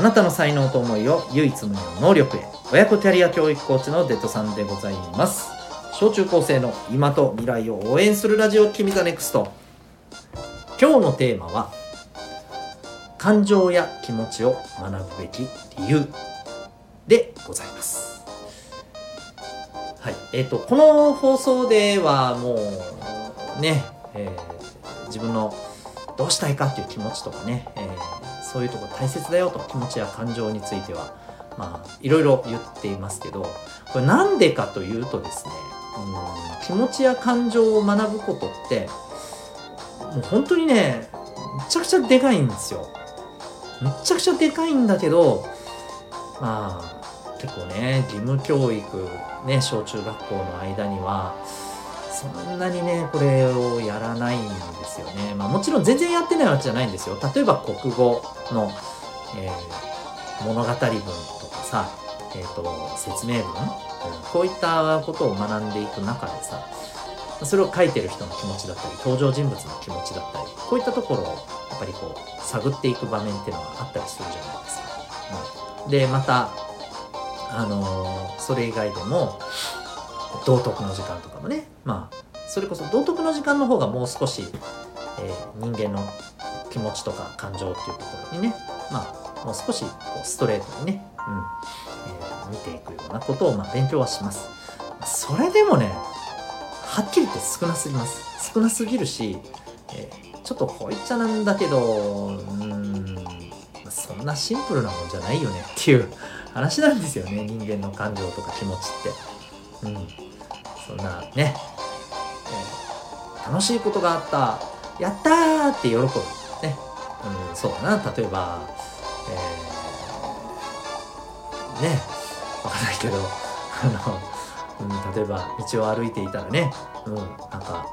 あなたの才能と思いを唯一無二の能力へ。親子キャリア教育コーチのデトさんでございます。小中高生の今と未来を応援するラジオ君 the NEXT。今日のテーマは感情や気持ちを学ぶべき理由。でございます。はい。えーと、この放送ではもうね、えー、自分のどうしたいかっていう気持ちとかね、えー、そういうとこ大切だよと気持ちや感情についてはまあいろいろ言っていますけどこれなんでかというとですねうん気持ちや感情を学ぶことってもう本当にねめちゃくちゃでかいんですよ。めちゃくちゃでかいんだけどまあ結構ね義務教育ね小中学校の間にはそんなにねこれをやらないんですよね、まあ、もちろん全然やってないわけじゃないんですよ。例えば国語の、えー、物語文とかさ、えーと、説明文、うん、こういったことを学んでいく中でさそれを書いてる人の気持ちだったり登場人物の気持ちだったりこういったところをやっぱりこう探っていく場面っていうのがあったりするじゃないですか。うん、でまたあのー、それ以外でも道徳の時間とかもね。まあそれこそ道徳の時間の方がもう少し、えー、人間の気持ちとか感情っていうところにねまあもう少しこうストレートにね、うんえー、見ていくようなことをまあ勉強はします。それでもねはっきり言って少なすぎます。少なすぎるし、えー、ちょっとこう言っちゃなんだけどうんそんなシンプルなもんじゃないよねっていう話なんですよね。人間の感情とか気持ちって。うん。そんなね楽しいことがあったやったーって喜ぶ。ね、うん、そうだな。例えば、えー、ねわかんないけどあの、うん、例えば道を歩いていたらね、うん、なんか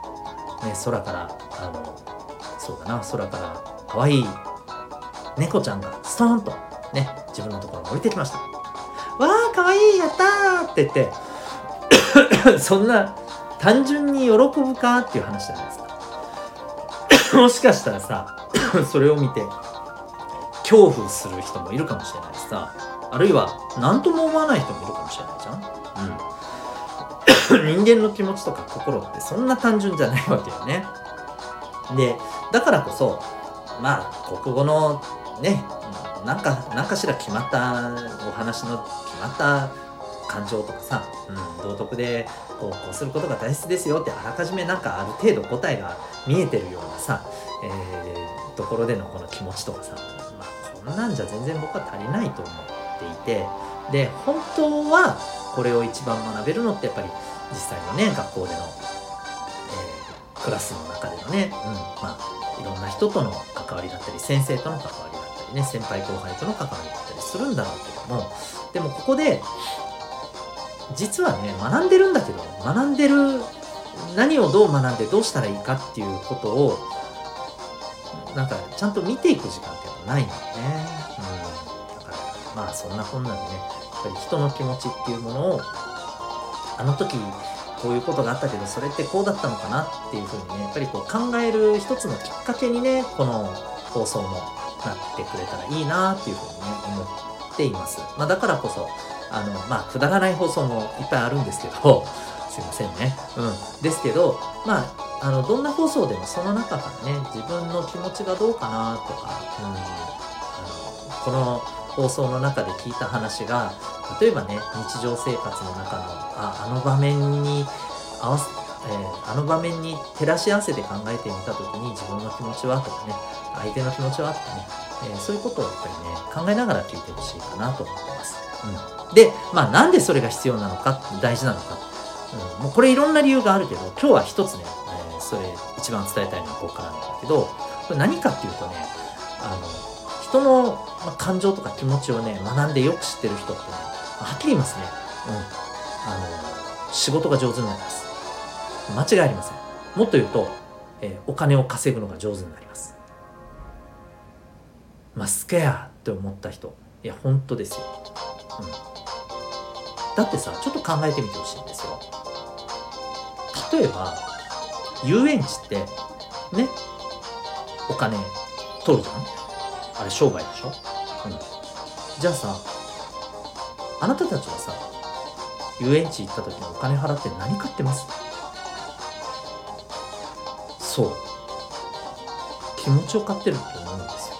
ね空からあのそうだな。空から可愛い猫ちゃんがストーンとね自分のところに降りてきましたわーかわいいやったーって言って そんな単純に喜ぶかっていう話じゃないですか。もしかしたらさ それを見て恐怖する人もいるかもしれないしさあるいは何とも思わない人もいるかもしれないじゃん、うん、人間の気持ちとか心ってそんな単純じゃないわけよね。でだからこそまあ国語のねなんか何かしら決まったお話の決まった感情とかさ、うん、道徳でこうこうすることが大切ですよってあらかじめなんかある程度答えが見えてるようなさ、えー、ところでのこの気持ちとかさ、まあ、こんなんじゃ全然僕は足りないと思っていてで本当はこれを一番学べるのってやっぱり実際のね学校での、えー、クラスの中でのね、うんまあ、いろんな人との関わりだったり先生との関わりだったりね先輩後輩との関わりだったりするんだろうけどもでもここで実はね学んでるんだけど学んでる何をどう学んでどうしたらいいかっていうことをなんかちゃんと見ていく時間っていうのはないんだよね、うん、だからまあそんなこんなんでねやっぱり人の気持ちっていうものをあの時こういうことがあったけどそれってこうだったのかなっていうふうにねやっぱりこう考える一つのきっかけにねこの放送もなってくれたらいいなっていうふうにね思っています、まあ、だからこそあの、まあ、くだらない放送もいっぱいあるんですけど、すいませんね。うん。ですけど、まあ、あの、どんな放送でもその中からね、自分の気持ちがどうかなとか、うん、あのこの放送の中で聞いた話が、例えばね、日常生活の中の、あ、あの場面に合わせ、えー、あの場面に照らし合わせて考えてみた時に自分の気持ちはとかね、相手の気持ちはとかね、えー、そういうことをやっぱりね、考えながら聞いてほしいかなと思ってます。うん。で、まあ、なんでそれが必要なのか、大事なのか。うん、もうこれいろんな理由があるけど、今日は一つね、えー、それ一番伝えたいのはここからなんだけど、これ何かっていうとね、あの、人の感情とか気持ちをね学んでよく知ってる人ってねはっきり言いますね。うん。あの仕事が上手になります。間違いありません。もっと言うと、えー、お金を稼ぐのが上手になります。マスケアって思った人。いや本当ですよ、だってさちょっと考えてみてほしいんですよ。例えば遊園地ってねお金取るじゃん？あれ商売でしょ、うん、じゃあさあなたたちはさ遊園地行った時にお金払って何買ってます？そう。気持ちを買ってると思うんですよ。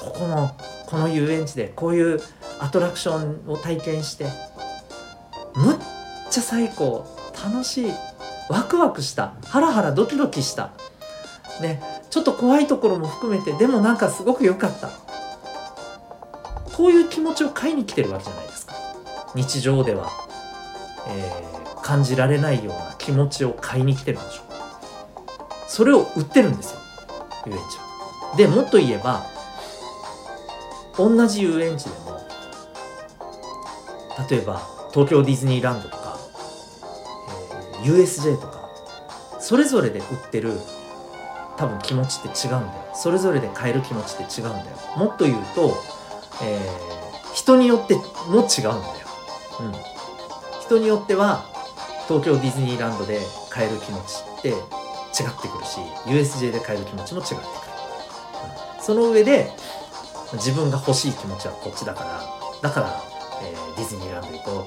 ここのこの遊園地でこういうアトラクションを体験してむっちゃ最高。楽しい。ワクワクした。ハラハラドキドキした。ね。ちょっと怖いところも含めてでもなんかすごく良かった。こういう気持ちを買いに来てるわけじゃないですか。日常では、えー、感じられないような気持ちを買いに来てるんでしょう。それを売ってるんですよ。遊園地は。でもっと言えば同じ遊園地で例えば東京ディズニーランドとか、えー、USJ とかそれぞれで売ってる多分気持ちって違うんだよ。それぞれで買える気持ちって違うんだよ。もっと言うと、えー、人によっても違うんだよ、うん、人によっては東京ディズニーランドで買える気持ちって違ってくるし USJ で買える気持ちも違ってくる、うん、その上で自分が欲しい気持ちはこっちだからだから、えー、ディズニーランド行こ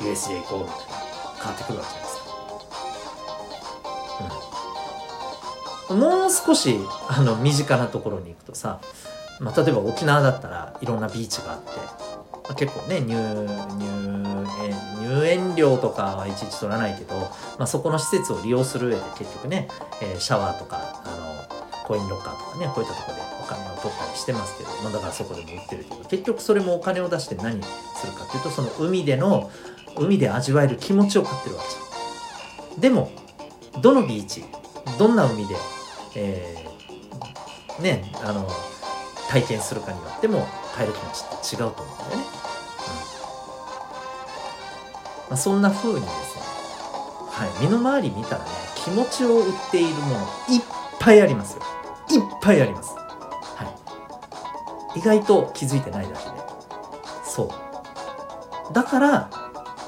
う USJ 行こうみたいな変わってくるわけじゃないですか。うん、もう少しあの身近なところに行くとさ、まあ、例えば沖縄だったらいろんなビーチがあって、まあ、結構ね入入園入園料とかはいちいち取らないけど、まあ、そこの施設を利用する上で結局ね、えー、シャワーとかあのコインロッカーとかねこういったとこで取ったりしてますけど、まあ、だからそこでも売ってるけど結局それもお金を出して何するかっていうとその海での海で味わえる気持ちを買ってるわけじゃん。でもどのビーチどんな海で、えー、ねあの体験するかによっても買える気持ちって違うと思うんだよね。うんまあ、そんな風にですね、はい、身の回り見たらね気持ちを売っているものいっぱいありますよ。いっぱいあります。意外と気づいてないだけでそう。だから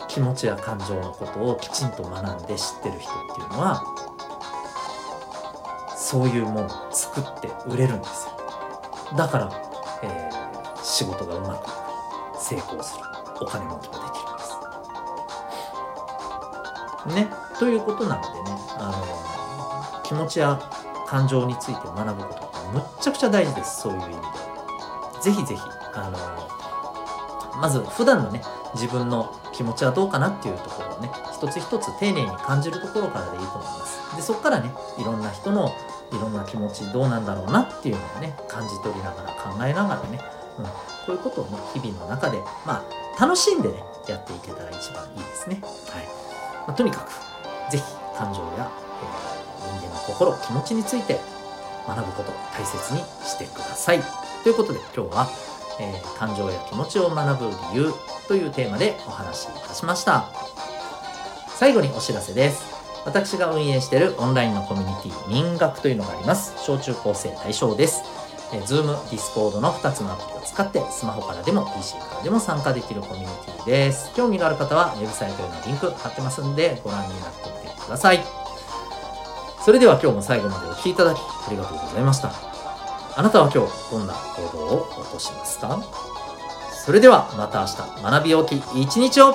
気持ちや感情のことをきちんと学んで知ってる人っていうのはそういうものを作って売れるんですよ。だから、えー、仕事がうまく成功する。お金持ちができるんです。ね。ということなのでねあの気持ちや感情について学ぶことってむっちゃくちゃ大事です。そういう意味で。ぜひぜひ、あのまず普段のね、自分の気持ちはどうかなっていうところをね、一つ一つ丁寧に感じるところからでいいと思います。で、そこからね、いろんな人のいろんな気持ちどうなんだろうなっていうのをね、感じ取りながら考えながらね、うん、こういうことをね、日々の中で、まあ、楽しんでね、やっていけたら一番いいですね。はい。まあ、とにかく、ぜひ感情や、えー、人間の心、気持ちについて学ぶこと大切にしてください。ということで今日は、えー、感情や気持ちを学ぶ理由というテーマでお話しいたしました。最後にお知らせです。私が運営しているオンラインのコミュニティ民学というのがあります。小中高生対象です。えー、Zoom、Discord の2つのアプリを使ってスマホからでも PC からでも参加できるコミュニティです。興味がある方はウェブサイトへのリンク貼ってますんでご覧になってみてください。それでは今日も最後までお聴きいただきありがとうございました。あなたは今日どんな行動を起こしますか？それではまた明日学び大きい一日を